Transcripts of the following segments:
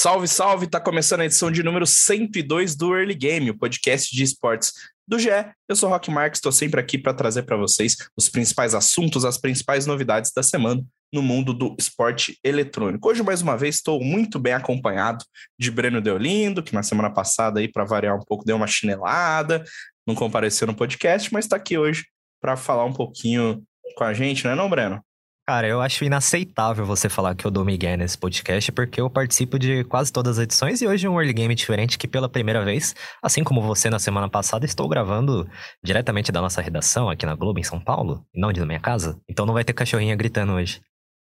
Salve, salve! Tá começando a edição de número 102 do Early Game, o podcast de esportes do GE. Eu sou Rock Marques, estou sempre aqui para trazer para vocês os principais assuntos, as principais novidades da semana no mundo do esporte eletrônico. Hoje, mais uma vez, estou muito bem acompanhado de Breno Deolindo, que na semana passada, aí para variar um pouco, deu uma chinelada, não compareceu no podcast, mas está aqui hoje para falar um pouquinho com a gente, não é não, Breno? Cara, eu acho inaceitável você falar que eu dou Miguel nesse podcast, porque eu participo de quase todas as edições e hoje um early game diferente que pela primeira vez, assim como você na semana passada, estou gravando diretamente da nossa redação aqui na Globo, em São Paulo, e não de minha casa. Então não vai ter cachorrinha gritando hoje.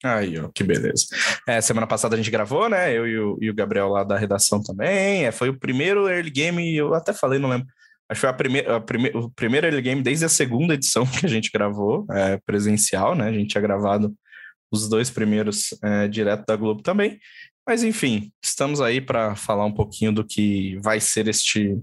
Aí, ó, que beleza. É, semana passada a gente gravou, né? Eu e o, e o Gabriel lá da redação também. É, foi o primeiro early game, eu até falei, não lembro. Acho que foi a primeira, a prime, o primeiro early game desde a segunda edição que a gente gravou, é, presencial, né? A gente tinha gravado os dois primeiros é, direto da Globo também. Mas enfim, estamos aí para falar um pouquinho do que vai ser este,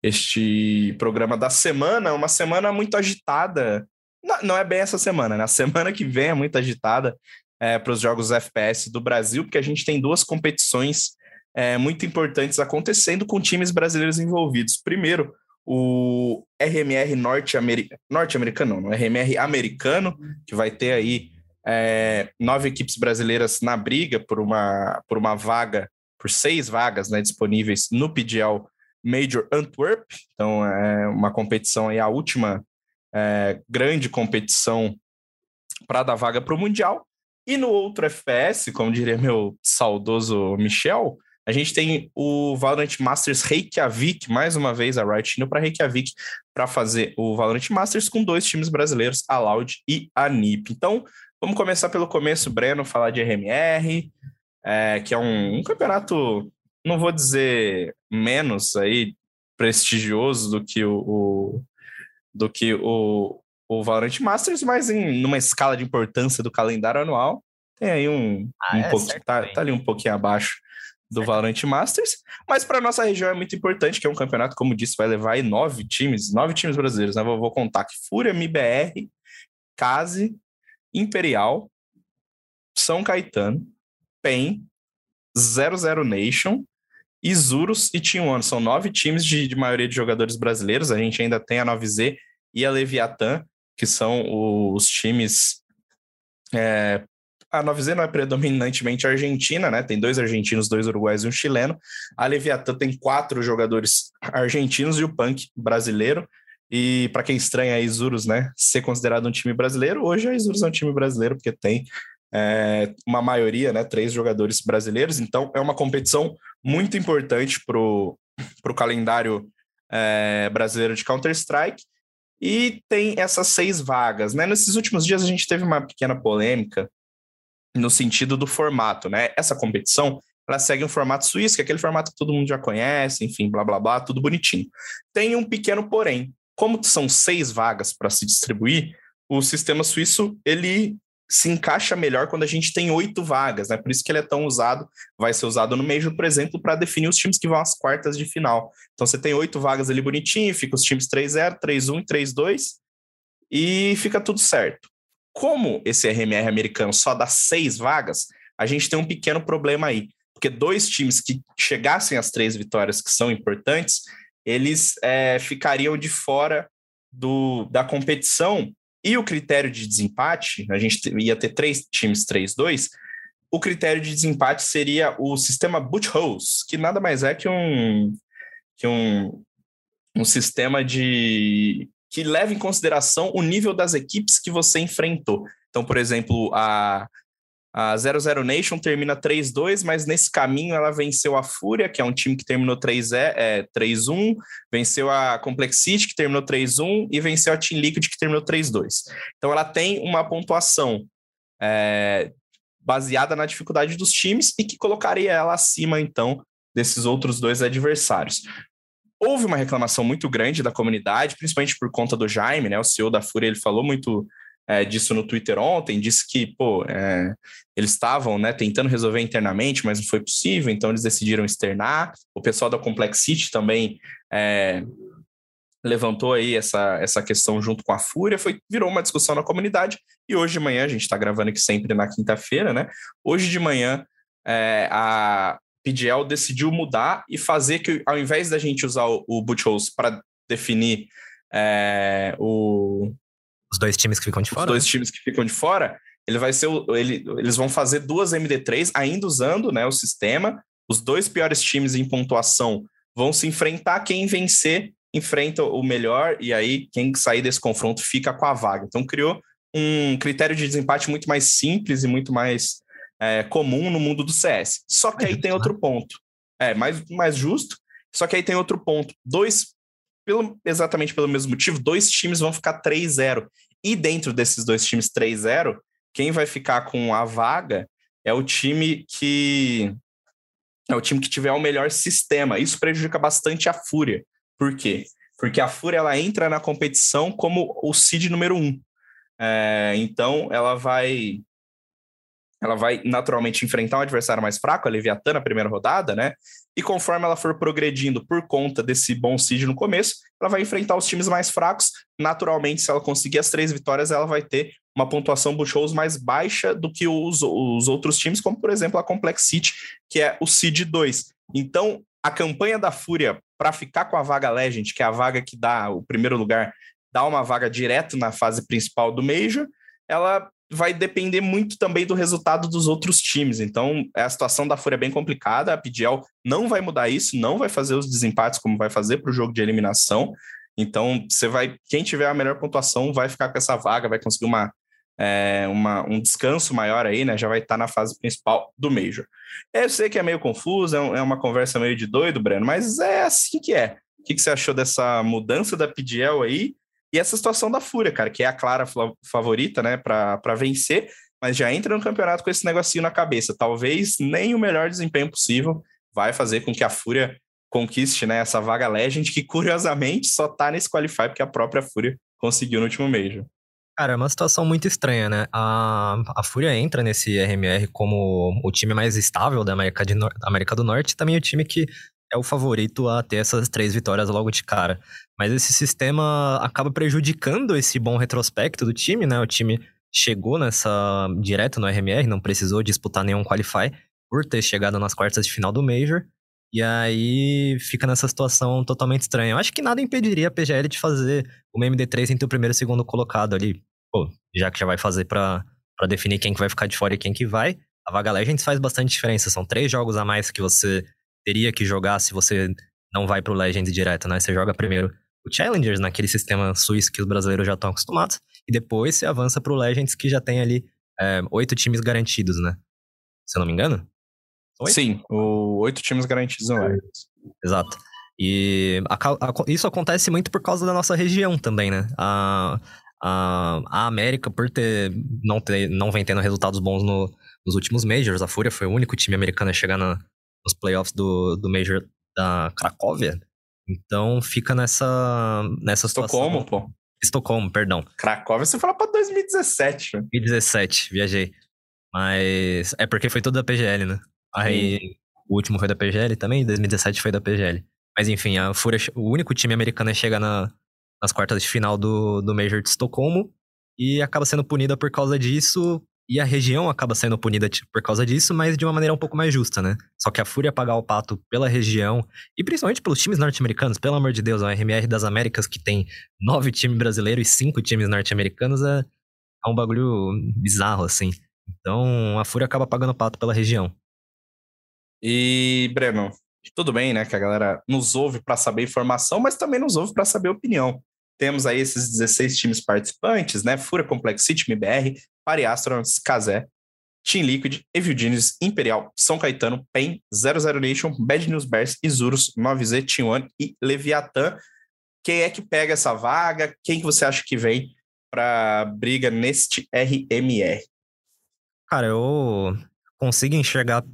este programa da semana. Uma semana muito agitada. Não, não é bem essa semana, né? A semana que vem é muito agitada é, para os jogos FPS do Brasil, porque a gente tem duas competições é, muito importantes acontecendo com times brasileiros envolvidos. Primeiro, o RMR norte-americano, o RMR americano, que vai ter aí é, nove equipes brasileiras na briga por uma, por uma vaga, por seis vagas né, disponíveis no PGL Major Antwerp. Então, é uma competição aí, a última é, grande competição para dar vaga para o Mundial. E no outro FPS, como diria meu saudoso Michel, a gente tem o Valorant Masters Reykjavik, mais uma vez a Riot indo para Reykjavik para fazer o Valorant Masters com dois times brasileiros, a Loud e a NiP. Então, vamos começar pelo começo, Breno, falar de RMR, é, que é um, um campeonato, não vou dizer menos aí prestigioso do que o, o do que o, o Valorant Masters, mas em numa escala de importância do calendário anual, tem aí um, ah, um é, pouquinho, tá, tá ali um pouquinho abaixo do Valorant Masters, mas para nossa região é muito importante, que é um campeonato, como disse, vai levar nove times, nove times brasileiros, né? Vou, vou contar aqui: Fúria, MBR, Case, Imperial, São Caetano, PEN, 00 Nation, Isurus e Team One. São nove times de, de maioria de jogadores brasileiros. A gente ainda tem a 9Z e a Leviatã, que são os times é, a 9Z não é predominantemente argentina, né? Tem dois argentinos, dois uruguaios e um chileno. A Leviatã tem quatro jogadores argentinos e o Punk brasileiro. E para quem estranha a Isurus, né, ser considerado um time brasileiro, hoje a Isurus é um time brasileiro porque tem é, uma maioria, né, três jogadores brasileiros. Então é uma competição muito importante para o calendário é, brasileiro de Counter-Strike. E tem essas seis vagas, né? Nesses últimos dias a gente teve uma pequena polêmica no sentido do formato, né? Essa competição, ela segue um formato suíço, que é aquele formato que todo mundo já conhece, enfim, blá blá blá, tudo bonitinho. Tem um pequeno porém. Como são seis vagas para se distribuir, o sistema suíço ele se encaixa melhor quando a gente tem oito vagas, né? Por isso que ele é tão usado, vai ser usado no Major, por exemplo, para definir os times que vão às quartas de final. Então você tem oito vagas ali bonitinho, fica os times 3-0, 3-1 e 3-2 e fica tudo certo. Como esse RMR americano só dá seis vagas, a gente tem um pequeno problema aí. Porque dois times que chegassem às três vitórias, que são importantes, eles é, ficariam de fora do, da competição. E o critério de desempate, a gente ia ter três times 3-2, o critério de desempate seria o sistema boot holes, que nada mais é que um, que um, um sistema de que leva em consideração o nível das equipes que você enfrentou. Então, por exemplo, a, a 00 Nation termina 3-2, mas nesse caminho ela venceu a Fúria, que é um time que terminou 3-1, é, venceu a Complexity, que terminou 3-1, e venceu a Team Liquid, que terminou 3-2. Então ela tem uma pontuação é, baseada na dificuldade dos times e que colocaria ela acima, então, desses outros dois adversários. Houve uma reclamação muito grande da comunidade, principalmente por conta do Jaime, né? O CEO da Fúria, ele falou muito é, disso no Twitter ontem, disse que, pô, é, eles estavam né, tentando resolver internamente, mas não foi possível, então eles decidiram externar. O pessoal da Complexity também é, levantou aí essa, essa questão junto com a Fúria, foi, virou uma discussão na comunidade, e hoje de manhã, a gente está gravando aqui sempre na quinta-feira, né? Hoje de manhã, é, a PGL decidiu mudar e fazer que, ao invés da gente usar o, o Butchos para definir é, o, os dois times que ficam de fora? Os dois times que ficam de fora, ele vai ser ele, eles vão fazer duas MD3 ainda usando, né, o sistema. Os dois piores times em pontuação vão se enfrentar, quem vencer enfrenta o melhor e aí quem sair desse confronto fica com a vaga. Então criou um critério de desempate muito mais simples e muito mais é, comum no mundo do CS. Só que aí tem outro ponto. É, mais, mais justo. Só que aí tem outro ponto. Dois, pelo, exatamente pelo mesmo motivo, dois times vão ficar 3-0. E dentro desses dois times 3-0, quem vai ficar com a vaga é o time que é o time que tiver o melhor sistema. Isso prejudica bastante a Fúria. Por quê? Porque a Fúria ela entra na competição como o seed número um. É, então ela vai ela vai naturalmente enfrentar um adversário mais fraco, a Leviatã na primeira rodada, né? E conforme ela for progredindo por conta desse bom seed no começo, ela vai enfrentar os times mais fracos. Naturalmente, se ela conseguir as três vitórias, ela vai ter uma pontuação do shows mais baixa do que os, os outros times, como por exemplo a Complexity, que é o seed 2. Então, a campanha da Fúria para ficar com a vaga Legend, que é a vaga que dá o primeiro lugar, dá uma vaga direto na fase principal do Major, ela vai depender muito também do resultado dos outros times. Então, a situação da Fúria é bem complicada. A PGL não vai mudar isso, não vai fazer os desempates como vai fazer para o jogo de eliminação. Então, você vai. Quem tiver a melhor pontuação vai ficar com essa vaga, vai conseguir uma, é, uma, um descanso maior aí, né? Já vai estar tá na fase principal do Major. Eu sei que é meio confuso, é, é uma conversa meio de doido, Breno, mas é assim que é. O que, que você achou dessa mudança da PGL aí? E essa situação da Fúria, cara, que é a clara favorita, né, para vencer, mas já entra no campeonato com esse negocinho na cabeça. Talvez nem o melhor desempenho possível vai fazer com que a Fúria conquiste, né, essa vaga Legend, que curiosamente só tá nesse Qualify porque a própria Fúria conseguiu no último Major. Cara, é uma situação muito estranha, né? A, a Fúria entra nesse RMR como o time mais estável da América, de, da América do Norte e também o time que é o favorito a ter essas três vitórias logo de cara. Mas esse sistema acaba prejudicando esse bom retrospecto do time, né? O time chegou nessa direto no RMR, não precisou disputar nenhum qualify por ter chegado nas quartas de final do Major. E aí fica nessa situação totalmente estranha. Eu acho que nada impediria a PGL de fazer uma MD3 entre o primeiro e o segundo colocado ali. Pô, já que já vai fazer para definir quem que vai ficar de fora e quem que vai. A Vaga Legends faz bastante diferença. São três jogos a mais que você teria que jogar se você não vai pro Legends direto, né? Você joga primeiro o Challengers naquele sistema suíço que os brasileiros já estão acostumados, e depois você avança pro Legends que já tem ali é, oito times garantidos, né? Se eu não me engano? Oito? Sim, o oito times garantidos no Legends. Exato. E a, a, isso acontece muito por causa da nossa região também, né? A, a, a América, por ter não, ter não vem tendo resultados bons no, nos últimos Majors, a Fúria foi o único time americano a chegar na, nos playoffs do, do Major da Cracóvia. Então fica nessa, nessa situação. Estocolmo, pô. Estocolmo, perdão. Cracóvia você fala pra 2017. 2017, viajei. Mas é porque foi tudo da PGL, né? Aí Sim. o último foi da PGL também, 2017 foi da PGL. Mas enfim, a Fúria, o único time americano a chegar na, nas quartas de final do, do Major de Estocolmo e acaba sendo punida por causa disso e a região acaba sendo punida por causa disso, mas de uma maneira um pouco mais justa, né? Só que a Fúria pagar o pato pela região, e principalmente pelos times norte-americanos, pelo amor de Deus, a RMR das Américas, que tem nove times brasileiros e cinco times norte-americanos, é, é um bagulho bizarro, assim. Então a Fúria acaba pagando o pato pela região. E, Breno, tudo bem, né? Que a galera nos ouve para saber informação, mas também nos ouve para saber opinião. Temos aí esses 16 times participantes, né? Fúria Complexity, MBR, Pari Astronauts, Kazé, Team Liquid, Evil Genius, Imperial, São Caetano, PEN, 00 Nation, Bad News Bears, Isurus, 9Z, Team One e Leviatã. Quem é que pega essa vaga? Quem que você acha que vem para briga neste RMR? Cara, eu consigo enxergar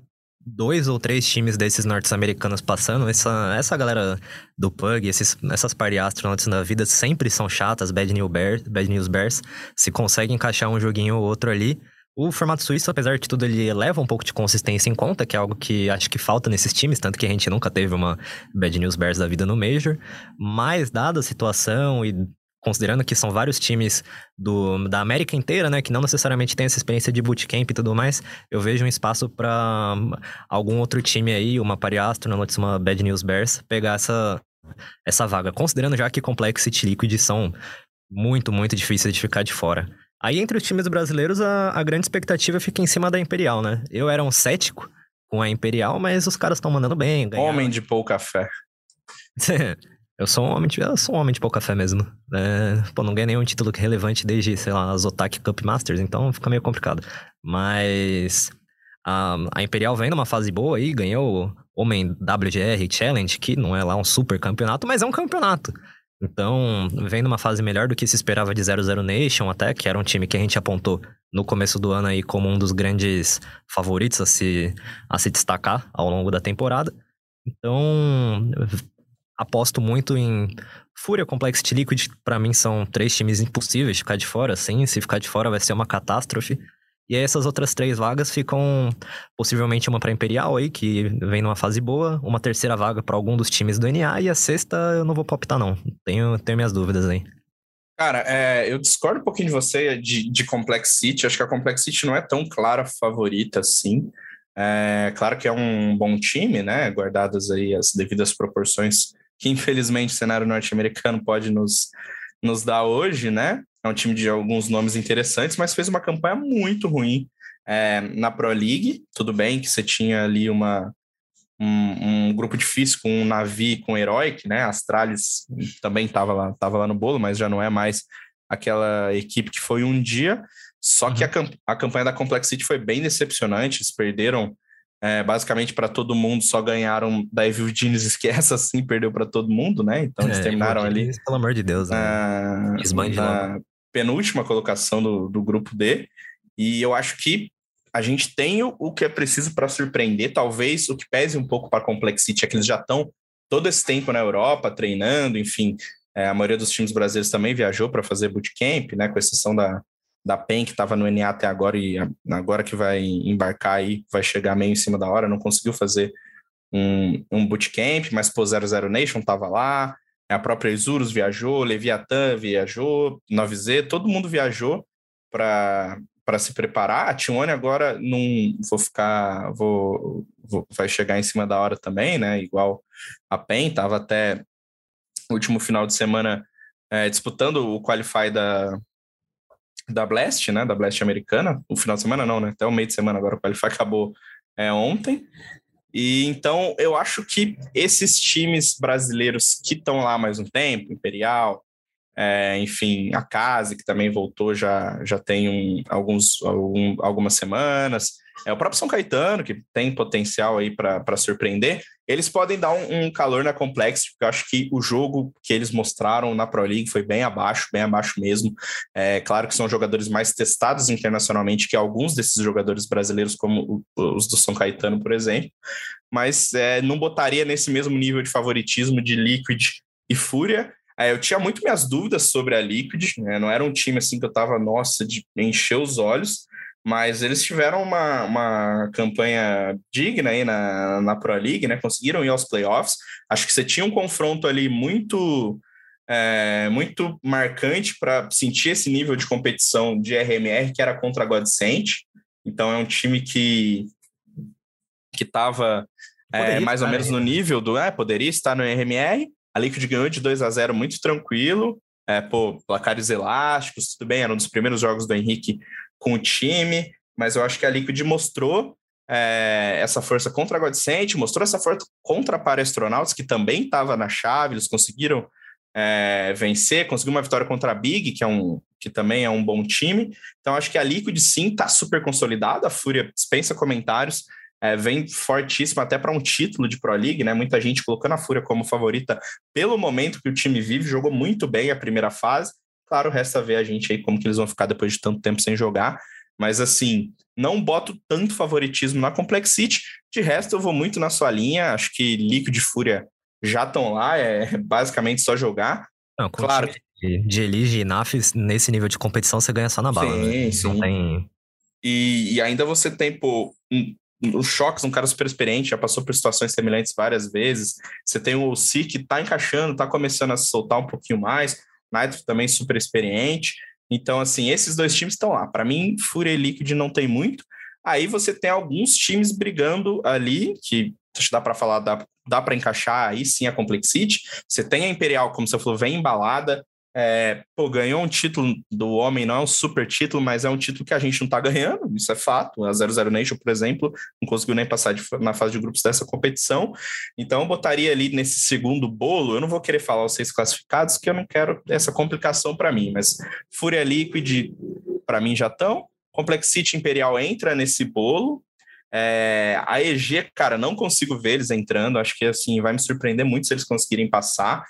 dois ou três times desses norte-americanos passando, essa, essa galera do Pug, esses, essas party astronauts da vida sempre são chatas, Bad News, Bears, Bad News Bears, se consegue encaixar um joguinho ou outro ali. O formato suíço, apesar de tudo, ele leva um pouco de consistência em conta, que é algo que acho que falta nesses times, tanto que a gente nunca teve uma Bad News Bears da vida no Major. Mas, dada a situação e considerando que são vários times do, da América inteira, né, que não necessariamente tem essa experiência de bootcamp e tudo mais, eu vejo um espaço para algum outro time aí, uma Pari Astronauts, uma Bad News Bears, pegar essa, essa vaga, considerando já que Complexity e Liquid são muito, muito difíceis de ficar de fora. Aí, entre os times brasileiros, a, a grande expectativa fica em cima da Imperial, né? Eu era um cético com a Imperial, mas os caras estão mandando bem. Ganharam. Homem de pouca fé. Eu sou um homem de, eu sou um homem de pouca fé mesmo. É, pô, não ganhei nenhum título relevante desde, sei lá, as Otaki Cup Masters, então fica meio complicado. Mas a, a Imperial vem numa fase boa aí, ganhou o Homem WGR Challenge, que não é lá um super campeonato, mas é um campeonato. Então, vem numa fase melhor do que se esperava de 00 Nation até, que era um time que a gente apontou no começo do ano aí como um dos grandes favoritos a se, a se destacar ao longo da temporada. Então, aposto muito em Fúria, Complexity Liquid, para mim são três times impossíveis de ficar de fora, sim. Se ficar de fora vai ser uma catástrofe. E aí essas outras três vagas ficam possivelmente uma para Imperial aí, que vem numa fase boa, uma terceira vaga para algum dos times do NA e a sexta eu não vou palpitar não. Tenho, tenho minhas dúvidas aí. Cara, é, eu discordo um pouquinho de você de, de Complexity. Acho que a Complexity não é tão clara favorita assim. É, claro que é um bom time, né? Guardadas aí as devidas proporções que infelizmente o cenário norte-americano pode nos, nos dar hoje, né? É um time de alguns nomes interessantes, mas fez uma campanha muito ruim é, na Pro League. Tudo bem que você tinha ali uma, um, um grupo difícil com um Navi com Heroic, né? Astralis também estava lá, tava lá no bolo, mas já não é mais aquela equipe que foi um dia. Só uhum. que a, a campanha da Complexity foi bem decepcionante. Eles perderam é, basicamente para todo mundo, só ganharam da Evil Genius, que essa sim perdeu para todo mundo, né? Então eles é, terminaram ali. Genius, pelo amor de Deus, né? na penúltima colocação do, do grupo D. E eu acho que a gente tem o, o que é preciso para surpreender. Talvez o que pese um pouco para a Complexity é que eles já estão todo esse tempo na Europa treinando, enfim. É, a maioria dos times brasileiros também viajou para fazer bootcamp, né? Com exceção da, da PEN, que estava no NA até agora e agora que vai embarcar aí, vai chegar meio em cima da hora, não conseguiu fazer um, um bootcamp, mas pô, 00 Nation estava lá, a própria Isurus viajou, Leviathan viajou, 9Z, todo mundo viajou para para se preparar. A Tione agora não vou ficar, vou, vou, vai chegar em cima da hora também, né? Igual a PEN, estava até o último final de semana é, disputando o Qualify da, da Blast, né? Da Blast americana. O final de semana não, né? Até o meio de semana agora, o Qualify acabou é, ontem. E então eu acho que esses times brasileiros que estão lá mais um tempo, Imperial, é, enfim, a Case, que também voltou já, já tem um, alguns, algum, algumas semanas, é, o próprio São Caetano, que tem potencial aí para surpreender, eles podem dar um, um, calor na Complexity, porque eu acho que o jogo que eles mostraram na Pro League foi bem abaixo, bem abaixo mesmo. É claro que são jogadores mais testados internacionalmente que alguns desses jogadores brasileiros, como os do São Caetano, por exemplo, mas é, não botaria nesse mesmo nível de favoritismo de Liquid e Fúria. É, eu tinha muito minhas dúvidas sobre a Liquid, né? não era um time assim que eu tava, nossa, de encher os olhos, mas eles tiveram uma, uma campanha digna aí na, na Pro League, né? Conseguiram ir aos playoffs. Acho que você tinha um confronto ali muito é, muito marcante para sentir esse nível de competição de RMR que era contra a Godsent. Então é um time que que estava é, mais ou menos no nível do é, poderia estar no RMR. A Liquid ganhou de 2 a 0 muito tranquilo. É, pô, placares elásticos, tudo bem, era um dos primeiros jogos do Henrique com o time, mas eu acho que a Liquid mostrou é, essa força contra a Godsent, mostrou essa força contra a Para Astronauts, que também estava na chave, eles conseguiram é, vencer, conseguiu uma vitória contra a Big, que, é um, que também é um bom time. Então, acho que a Liquid sim está super consolidada, a Fúria dispensa comentários, é, vem fortíssima até para um título de Pro League, né? Muita gente colocando a Fúria como favorita pelo momento que o time vive, jogou muito bem a primeira fase, Claro, resta ver a gente aí como que eles vão ficar depois de tanto tempo sem jogar. Mas assim, não boto tanto favoritismo na Complexity. De resto, eu vou muito na sua linha. Acho que Liquid e Fúria já estão lá, é basicamente só jogar. Não, claro. De, de Elige e NAF, nesse nível de competição, você ganha só na bala. Sim, né? sim. Não tem... E, e, ainda você tem, pô, um, o Shox, um cara super experiente, já passou por situações semelhantes várias vezes. Você tem o Si que tá encaixando, tá começando a soltar um pouquinho mais. Nitro também super experiente. Então, assim, esses dois times estão lá. Para mim, Fúria e Liquid não tem muito. Aí você tem alguns times brigando ali, que dá para falar, dá, dá para encaixar aí sim a Complexity. Você tem a Imperial, como você falou, vem embalada. É, pô, ganhou um título do homem, não é um super título, mas é um título que a gente não tá ganhando, isso é fato. A 00 Nation, por exemplo, não conseguiu nem passar de, na fase de grupos dessa competição. Então, eu botaria ali nesse segundo bolo. Eu não vou querer falar os seis classificados, que eu não quero essa complicação para mim, mas Fúria Liquid, para mim, já estão. Complexity Imperial entra nesse bolo. É, a EG, cara, não consigo ver eles entrando. Acho que assim vai me surpreender muito se eles conseguirem passar.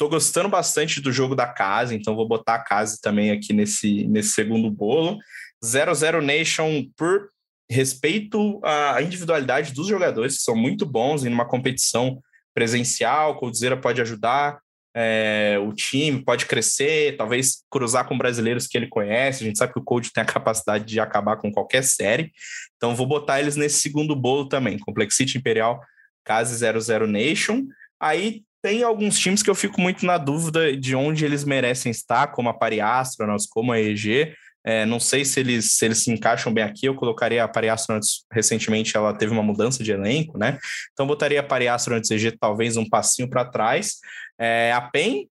Tô gostando bastante do jogo da casa, então vou botar a casa também aqui nesse, nesse segundo bolo. 00 Nation, por respeito à individualidade dos jogadores, que são muito bons em uma competição presencial, Coldzera pode ajudar é, o time, pode crescer, talvez cruzar com brasileiros que ele conhece. A gente sabe que o Cold tem a capacidade de acabar com qualquer série. Então vou botar eles nesse segundo bolo também. Complexity Imperial, Case 00 Nation. Aí tem alguns times que eu fico muito na dúvida de onde eles merecem estar, como a Pari Astronauts, como a EG. É, não sei se eles, se eles se encaixam bem aqui. Eu colocaria a Pari Astronauts, recentemente ela teve uma mudança de elenco, né? Então botaria a Pari Astronauts EG talvez um passinho para trás. É, a PEN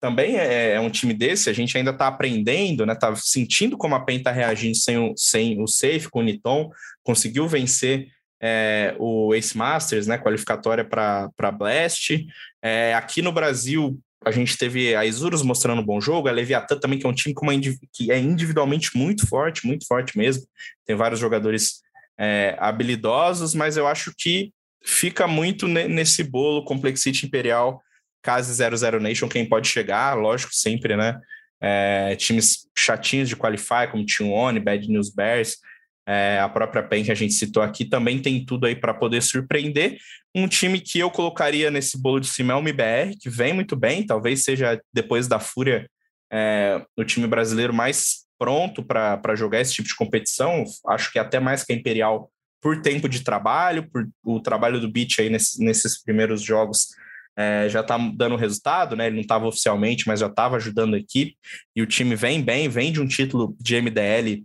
também é, é, um time desse, a gente ainda está aprendendo, né? Está sentindo como a PEN está reagindo sem o, sem o Safe, com o Niton, conseguiu vencer é, o Ace Masters, né, qualificatória para Blast. É, aqui no Brasil, a gente teve a Isurus mostrando um bom jogo, a Leviathan também, que é um time uma, que é individualmente muito forte, muito forte mesmo. Tem vários jogadores é, habilidosos, mas eu acho que fica muito nesse bolo Complexity Imperial, Case 00 Nation, quem pode chegar, lógico, sempre, né? É, times chatinhos de qualify, como T1, Bad News Bears, é, a própria PEN que a gente citou aqui também tem tudo aí para poder surpreender. Um time que eu colocaria nesse bolo de cima é o MBR, que vem muito bem, talvez seja depois da Fúria é, o time brasileiro mais pronto para jogar esse tipo de competição. Acho que até mais que a Imperial por tempo de trabalho, por o trabalho do Beat aí nesse, nesses primeiros jogos é, já está dando resultado, né? Ele não estava oficialmente, mas já estava ajudando a equipe. E o time vem bem, vem de um título de MDL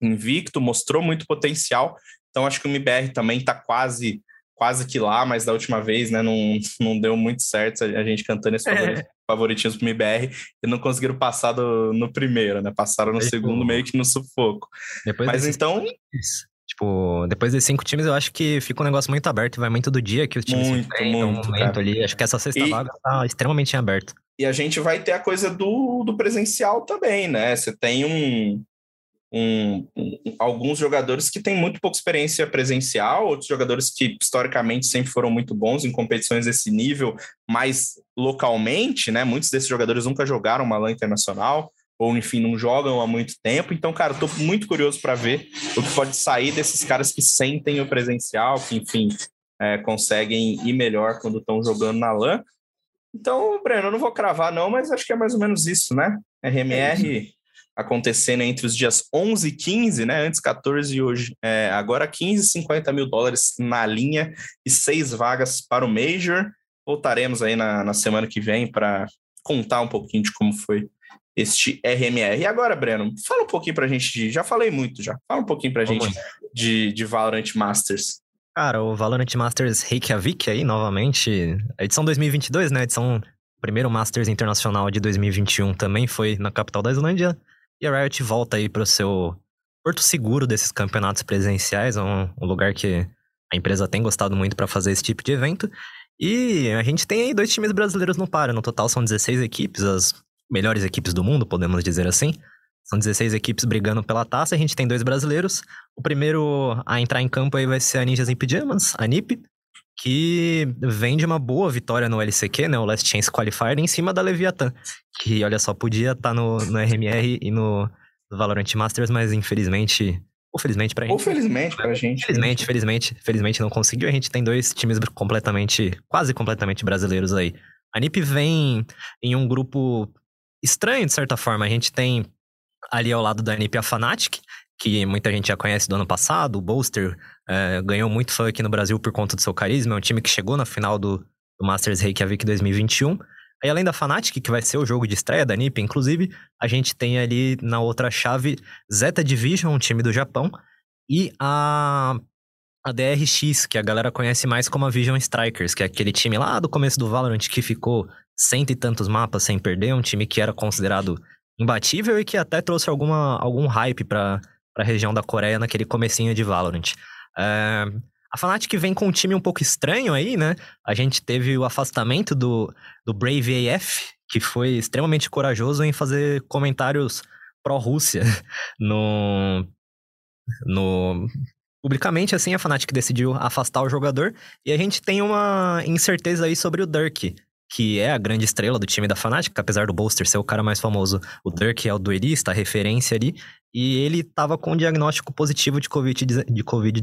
invicto, mostrou muito potencial. Então acho que o MBR também está quase quase que lá, mas da última vez, né, não, não deu muito certo a gente cantando esse é. favoritismo pro MBR e não conseguiram passar do, no primeiro, né? Passaram no segundo meio que no sufoco. Depois mas então, Tipo, depois desses cinco times, eu acho que fica um negócio muito aberto, vai muito do dia que os times muito, se muito, um momento ali. Acho que essa sexta e, vaga tá extremamente aberta. E a gente vai ter a coisa do, do presencial também, né? Você tem um, um, um, alguns jogadores que têm muito pouca experiência presencial, outros jogadores que historicamente sempre foram muito bons em competições desse nível, mas localmente, né? Muitos desses jogadores nunca jogaram uma LAN internacional, ou enfim, não jogam há muito tempo. Então, cara, estou muito curioso para ver o que pode sair desses caras que sentem o presencial, que, enfim, é, conseguem ir melhor quando estão jogando na LAN. Então, Breno, eu não vou cravar, não, mas acho que é mais ou menos isso, né? RMR acontecendo entre os dias 11 e 15, né? Antes 14 e hoje. É, agora 15, 50 mil dólares na linha e seis vagas para o Major. Voltaremos aí na, na semana que vem para contar um pouquinho de como foi este RMR. E agora, Breno, fala um pouquinho para a gente de. Já falei muito já. Fala um pouquinho para a gente de, de Valorant Masters. Cara, o Valorant Masters Reykjavik aí, novamente, a edição 2022, né? A edição primeiro Masters Internacional de 2021 também foi na capital da Islândia. E a Riot volta aí para o seu porto seguro desses campeonatos presenciais, é um, um lugar que a empresa tem gostado muito para fazer esse tipo de evento. E a gente tem aí dois times brasileiros no par, no total são 16 equipes, as melhores equipes do mundo, podemos dizer assim. São 16 equipes brigando pela taça, a gente tem dois brasileiros. O primeiro a entrar em campo aí vai ser a Ninjas em Pyjamas, a NIP, que vem de uma boa vitória no LCQ, né, o Last Chance Qualifier, em cima da Leviathan, que, olha só, podia estar tá no, no RMR e no, Valorant Masters, mas infelizmente ou felizmente pra gente. Ou felizmente pra gente. Felizmente, felizmente, felizmente não conseguiu. A gente tem dois times completamente, quase completamente brasileiros aí. A NiP vem em um grupo estranho, de certa forma. A gente tem ali ao lado da NiP a Fnatic, que muita gente já conhece do ano passado. O Bolster é, ganhou muito fã aqui no Brasil por conta do seu carisma. É um time que chegou na final do, do Masters Reykjavik 2021. Aí, além da Fnatic, que vai ser o jogo de estreia da NiP, inclusive, a gente tem ali na outra chave Zeta Division, um time do Japão, e a, a DRX, que a galera conhece mais como a Vision Strikers, que é aquele time lá do começo do Valorant que ficou cento e tantos mapas sem perder, um time que era considerado imbatível e que até trouxe alguma, algum hype para a região da Coreia naquele comecinho de Valorant. É, a Fnatic vem com um time um pouco estranho aí, né? A gente teve o afastamento do, do Brave AF, que foi extremamente corajoso em fazer comentários pró-Rússia no, no publicamente assim a Fnatic decidiu afastar o jogador e a gente tem uma incerteza aí sobre o Dirk, que é a grande estrela do time da Fnatic, apesar do Bolster ser o cara mais famoso. O Dirk é o duelista, a referência ali, e ele estava com um diagnóstico positivo de Covid-19. De COVID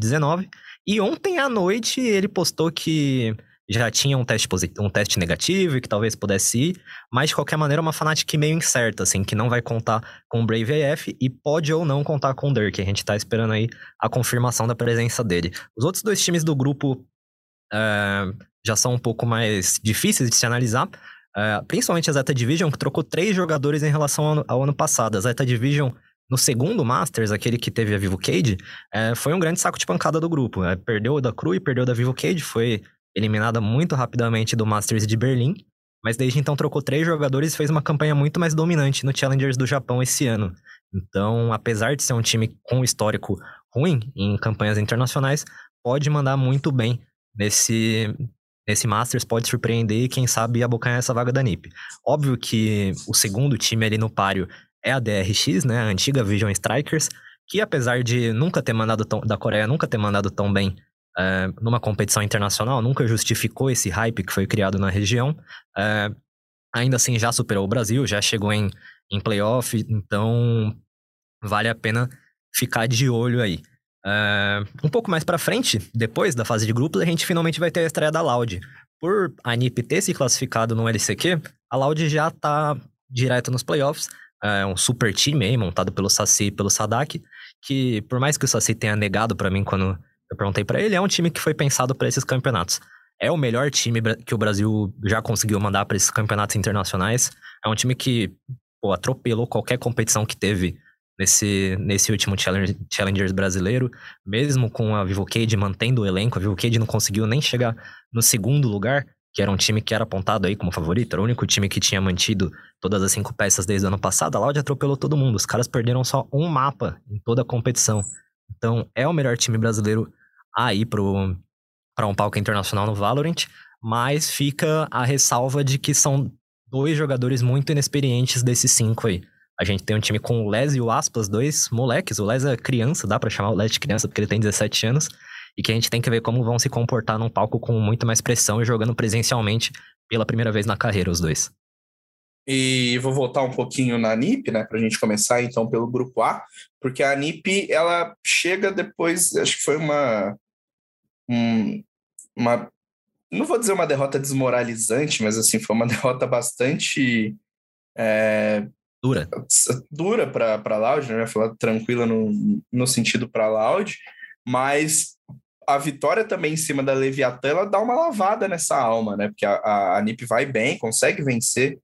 e ontem à noite ele postou que já tinha um teste, um teste negativo e que talvez pudesse ir, mas de qualquer maneira é uma Fnatic meio incerta, assim, que não vai contar com o Brave AF e pode ou não contar com o Dirk. A gente tá esperando aí a confirmação da presença dele. Os outros dois times do grupo é, já são um pouco mais difíceis de se analisar, é, principalmente a Zeta Division, que trocou três jogadores em relação ao ano, ao ano passado. A Zeta Division no segundo Masters, aquele que teve a Vivo Cage, é, foi um grande saco de pancada do grupo. É, perdeu da Cru e perdeu da Vivo Cage, foi eliminada muito rapidamente do Masters de Berlim, mas desde então trocou três jogadores e fez uma campanha muito mais dominante no Challengers do Japão esse ano. Então, apesar de ser um time com histórico ruim em campanhas internacionais, pode mandar muito bem nesse, nesse Masters, pode surpreender e quem sabe abocanhar essa vaga da NiP. Óbvio que o segundo time ali no páreo é a DRX, né, a antiga Vision Strikers, que apesar de nunca ter mandado tão, da Coreia nunca ter mandado tão bem é, numa competição internacional, nunca justificou esse hype que foi criado na região. É, ainda assim, já superou o Brasil, já chegou em, em playoff, então vale a pena ficar de olho aí. É, um pouco mais para frente, depois da fase de grupos, a gente finalmente vai ter a estreia da Loud. Por a NiP ter se classificado no LCQ, a Loud já tá direto nos playoffs, é um super time aí, montado pelo Saci e pelo Sadak, que por mais que o Saci tenha negado para mim quando eu perguntei para ele, é um time que foi pensado para esses campeonatos. É o melhor time que o Brasil já conseguiu mandar para esses campeonatos internacionais. É um time que pô, atropelou qualquer competição que teve nesse, nesse último Challengers brasileiro, mesmo com a Vivocade mantendo o elenco. A Vivocade não conseguiu nem chegar no segundo lugar, que era um time que era apontado aí como favorito, era o único time que tinha mantido todas as cinco peças desde o ano passado, a Loud atropelou todo mundo. Os caras perderam só um mapa em toda a competição. Então, é o melhor time brasileiro a ir para um palco internacional no Valorant, mas fica a ressalva de que são dois jogadores muito inexperientes desses cinco aí. A gente tem um time com o Les e o Aspas, dois moleques. O Les é criança, dá para chamar o Les de criança porque ele tem 17 anos e que a gente tem que ver como vão se comportar num palco com muito mais pressão e jogando presencialmente pela primeira vez na carreira, os dois. E vou voltar um pouquinho na NIP, né, para a gente começar então pelo grupo A, porque a NIP ela chega depois, acho que foi uma, um, uma, não vou dizer uma derrota desmoralizante, mas assim foi uma derrota bastante é, dura, dura para Loud, né, falar tranquila no, no sentido para Loud, mas a vitória também em cima da Leviatã, ela dá uma lavada nessa alma, né? Porque a, a, a NIP vai bem, consegue vencer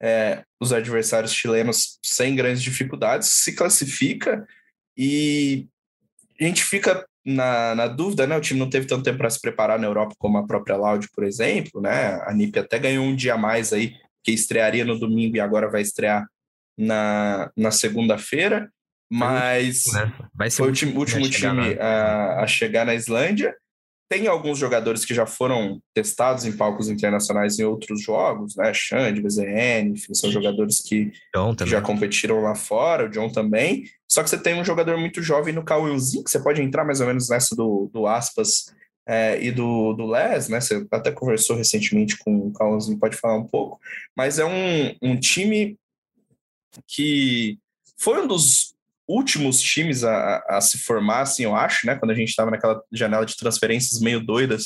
é, os adversários chilenos sem grandes dificuldades, se classifica e a gente fica na, na dúvida, né? O time não teve tanto tempo para se preparar na Europa como a própria Loud, por exemplo, né? A NIP até ganhou um dia a mais aí, que estrearia no domingo e agora vai estrear na, na segunda-feira. Mas? Vai ser foi o último, último time a, a chegar na Islândia. Tem alguns jogadores que já foram testados em palcos internacionais em outros jogos, né? Xande, BZN, enfim, são jogadores que, que já competiram lá fora, o John também. Só que você tem um jogador muito jovem no Cauãozinho, que você pode entrar mais ou menos nessa do, do Aspas é, e do, do Les, né? Você até conversou recentemente com o Cauãozinho, pode falar um pouco. Mas é um, um time que foi um dos últimos times a, a, se formar, assim, eu acho, né? Quando a gente estava naquela janela de transferências meio doidas,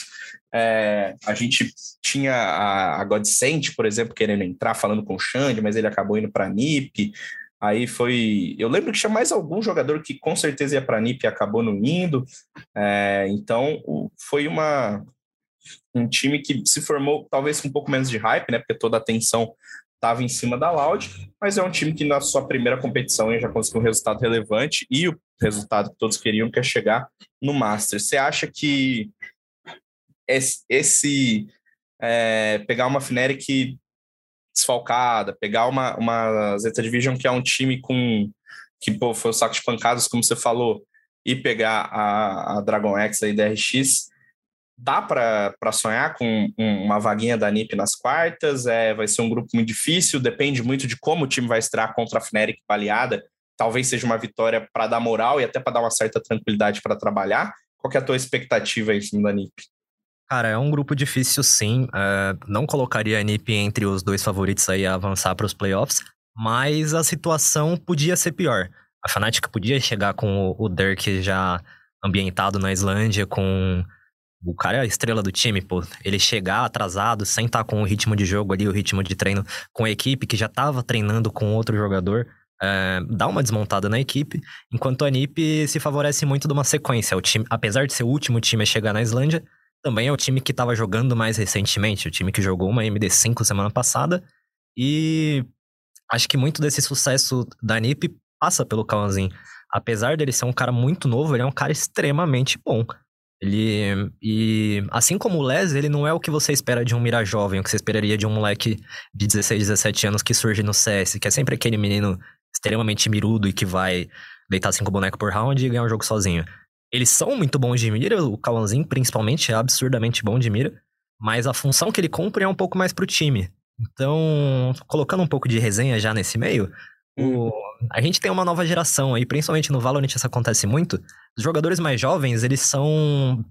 é, a gente tinha a, a Godsend, por exemplo, querendo entrar, falando com o Xande, mas ele acabou indo para a NIP. Aí foi. Eu lembro que tinha mais algum jogador que com certeza ia para a NIP e acabou não indo. É, então, foi uma, um time que se formou talvez com um pouco menos de hype, né? Porque toda a atenção estava em cima da Loud, mas é um time que na sua primeira competição já conseguiu um resultado relevante e o resultado que todos queriam, que é chegar no Master. Você acha que esse, esse é, pegar uma Fnatic desfalcada, pegar uma, uma Zeta Division que é um time com que pô, foi o saco de pancadas, como você falou, e pegar a, a Dragon X aí da RX, dá para sonhar com uma vaguinha da NIP nas quartas? É, vai ser um grupo muito difícil, depende muito de como o time vai estrear contra a Fnatic baleada. Talvez seja uma vitória para dar moral e até para dar uma certa tranquilidade para trabalhar. Qual é a tua expectativa aí em cima da NIP? Cara, é um grupo difícil sim. Uh, não colocaria a NIP entre os dois favoritos aí a avançar para os playoffs, mas a situação podia ser pior. A Fnatic podia chegar com o Dirk já ambientado na Islândia, com o cara é a estrela do time, pô. Ele chegar atrasado, sem estar tá com o ritmo de jogo ali, o ritmo de treino com a equipe que já estava treinando com outro jogador, é, dá uma desmontada na equipe. Enquanto a NiP se favorece muito de uma sequência. O time, apesar de ser o último time a chegar na Islândia, também é o time que estava jogando mais recentemente. O time que jogou uma MD5 semana passada. E acho que muito desse sucesso da NiP passa pelo Kawanzin. Apesar dele ser um cara muito novo, ele é um cara extremamente bom. Ele. E assim como o Les, ele não é o que você espera de um Mira jovem, o que você esperaria de um moleque de 16, 17 anos que surge no CS, que é sempre aquele menino extremamente mirudo e que vai deitar cinco bonecos por round e ganhar um jogo sozinho. Eles são muito bons de mira, o Kawanzin principalmente é absurdamente bom de mira, mas a função que ele cumpre é um pouco mais pro time. Então, colocando um pouco de resenha já nesse meio, o, a gente tem uma nova geração aí, principalmente no Valorant isso acontece muito. Os jogadores mais jovens, eles são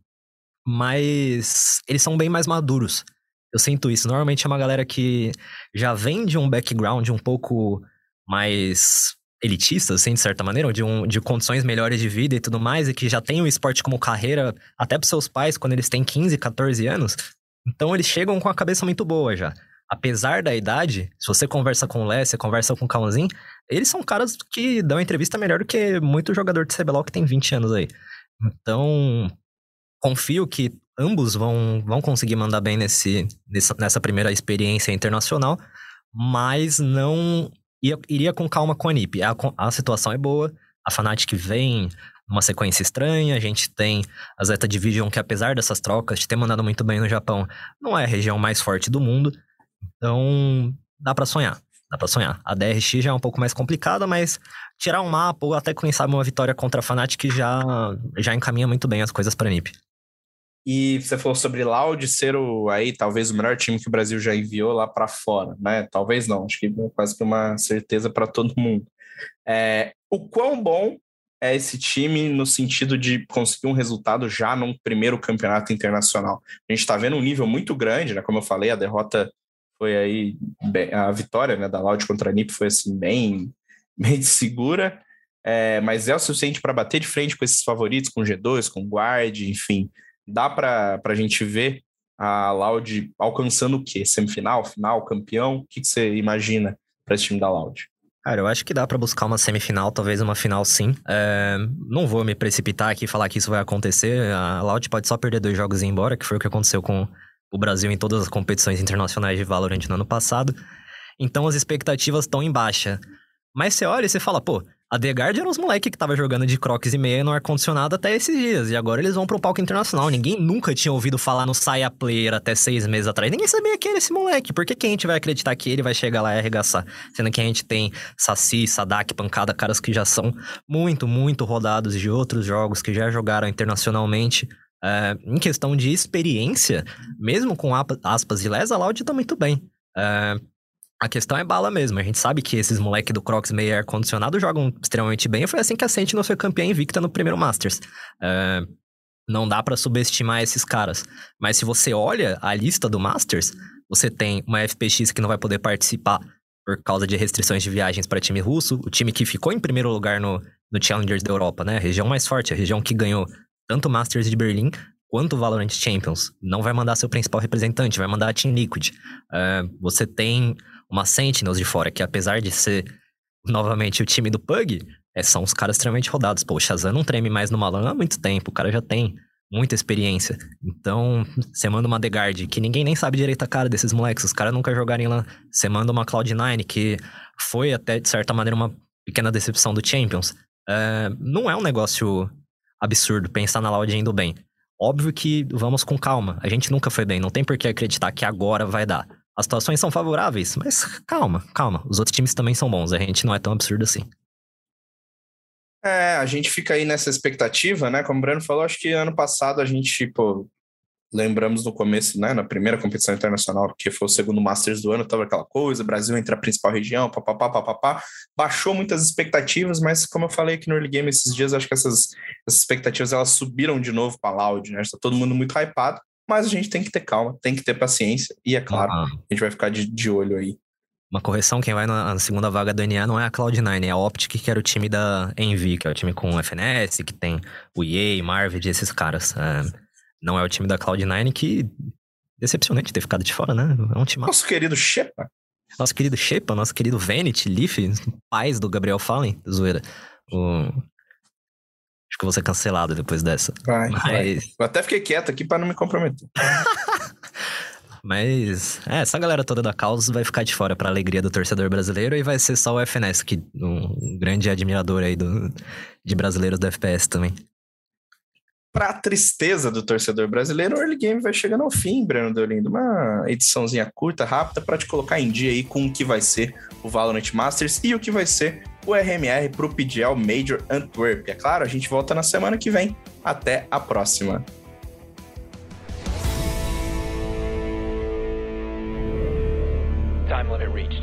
mais. Eles são bem mais maduros. Eu sinto isso. Normalmente é uma galera que já vem de um background um pouco mais elitista, assim, de certa maneira, de, um, de condições melhores de vida e tudo mais, e que já tem o esporte como carreira até para seus pais quando eles têm 15, 14 anos. Então eles chegam com a cabeça muito boa já apesar da idade, se você conversa com o Lé, você conversa com o Cauãzinho, eles são caras que dão entrevista melhor do que muito jogador de CBLOL que tem 20 anos aí. Então, confio que ambos vão, vão conseguir mandar bem nesse, nessa, primeira experiência internacional, mas não ia, iria com calma com a NiP. A, a situação é boa, a Fnatic vem uma sequência estranha, a gente tem a Zeta Division, que apesar dessas trocas, de ter mandado muito bem no Japão, não é a região mais forte do mundo, então, dá para sonhar. Dá pra sonhar. A DRX já é um pouco mais complicada, mas tirar um mapa ou até, quem sabe, uma vitória contra a Fnatic já, já encaminha muito bem as coisas pra NiP. E você falou sobre Loud ser o, aí, talvez o melhor time que o Brasil já enviou lá para fora, né? Talvez não, acho que é quase que uma certeza para todo mundo. É, o quão bom é esse time no sentido de conseguir um resultado já num primeiro campeonato internacional? A gente está vendo um nível muito grande, né? Como eu falei, a derrota foi aí bem, a vitória né, da Loud contra a NiP foi assim bem, bem segura, é, mas é o suficiente para bater de frente com esses favoritos, com G2, com Guard, enfim, dá para a gente ver a Loud alcançando o quê? Semifinal, final, campeão? O que, você imagina para esse time da Loud? Cara, eu acho que dá para buscar uma semifinal, talvez uma final sim. É, não vou me precipitar aqui e falar que isso vai acontecer. A Loud pode só perder dois jogos e ir embora, que foi o que aconteceu com o Brasil em todas as competições internacionais de Valorant no ano passado. Então as expectativas estão em baixa. Mas você olha e você fala, pô, a The Guard era uns moleque que tava jogando de crocs e meia no ar-condicionado até esses dias. E agora eles vão pro palco internacional. Ninguém nunca tinha ouvido falar no Saia Player até seis meses atrás. Ninguém sabia quem era esse moleque. Por que, que a gente vai acreditar que ele vai chegar lá e arregaçar? Sendo que a gente tem Saci, Sadak, Pancada, caras que já são muito, muito rodados de outros jogos, que já jogaram internacionalmente. Uh, em questão de experiência, mesmo com aspas de Les, a Loud tá muito bem. Uh, a questão é bala mesmo. A gente sabe que esses moleques do Crocs meio ar-condicionado jogam extremamente bem. Foi assim que a Sentinel foi campeã invicta no primeiro Masters. Uh, não dá para subestimar esses caras. Mas se você olha a lista do Masters, você tem uma FPX que não vai poder participar por causa de restrições de viagens para time russo. O time que ficou em primeiro lugar no no Challengers da Europa, né? A região mais forte, a região que ganhou tanto Masters de Berlim quanto Valorant Champions. Não vai mandar seu principal representante, vai mandar a Team Liquid. Uh, você tem uma Sentinels de fora, que apesar de ser novamente o time do Pug, é, são os caras extremamente rodados. Pô, o Shazam não treme mais no Malan há muito tempo, o cara já tem muita experiência. Então, você manda uma The Guard, que ninguém nem sabe direito a cara desses moleques, os caras nunca jogarem lá. Você manda uma Cloud9, que foi até, de certa maneira, uma pequena decepção do Champions. É, não é um negócio absurdo pensar na Loud indo bem. Óbvio que vamos com calma. A gente nunca foi bem, não tem por que acreditar que agora vai dar. As situações são favoráveis, mas calma, calma. Os outros times também são bons, a gente não é tão absurdo assim. É, a gente fica aí nessa expectativa, né? Como o Breno falou, acho que ano passado a gente, pô, lembramos no começo, né, na primeira competição internacional, que foi o segundo Masters do ano, tava aquela coisa, Brasil entre a principal região, papapá, papapá, baixou muitas expectativas, mas como eu falei aqui no early game esses dias, acho que essas, essas expectativas elas subiram de novo para Loud, né, está todo mundo muito hypado, mas a gente tem que ter calma, tem que ter paciência, e é claro, a gente vai ficar de, de olho aí. Uma correção, quem vai na segunda vaga do NA não é a Cloud9, é a Optic, que era o time da Envy, que é o time com o FNS, que tem o EA, Marvid, esses caras. É não é o time da Cloud9 que decepcionante ter ficado de fora, né? É um time. Nosso querido Shepa. Nosso querido Shepa, nosso querido Vanity, Leaf, pais do Gabriel Fallen, zoeira. O... Acho que vou ser cancelado depois dessa. Vai, Mas... vai. Eu até fiquei quieto aqui para não me comprometer. Mas, é, essa galera toda da causa vai ficar de fora para alegria do torcedor brasileiro e vai ser só o FNS, que um grande admirador aí do, de brasileiros do FPS também para a tristeza do torcedor brasileiro, o early game vai chegando ao fim, Breno Deolindo. Uma ediçãozinha curta, rápida, para te colocar em dia aí com o que vai ser o Valorant Masters e o que vai ser o RMR para o PGL Major Antwerp. É claro, a gente volta na semana que vem. Até a próxima. Time limit reached.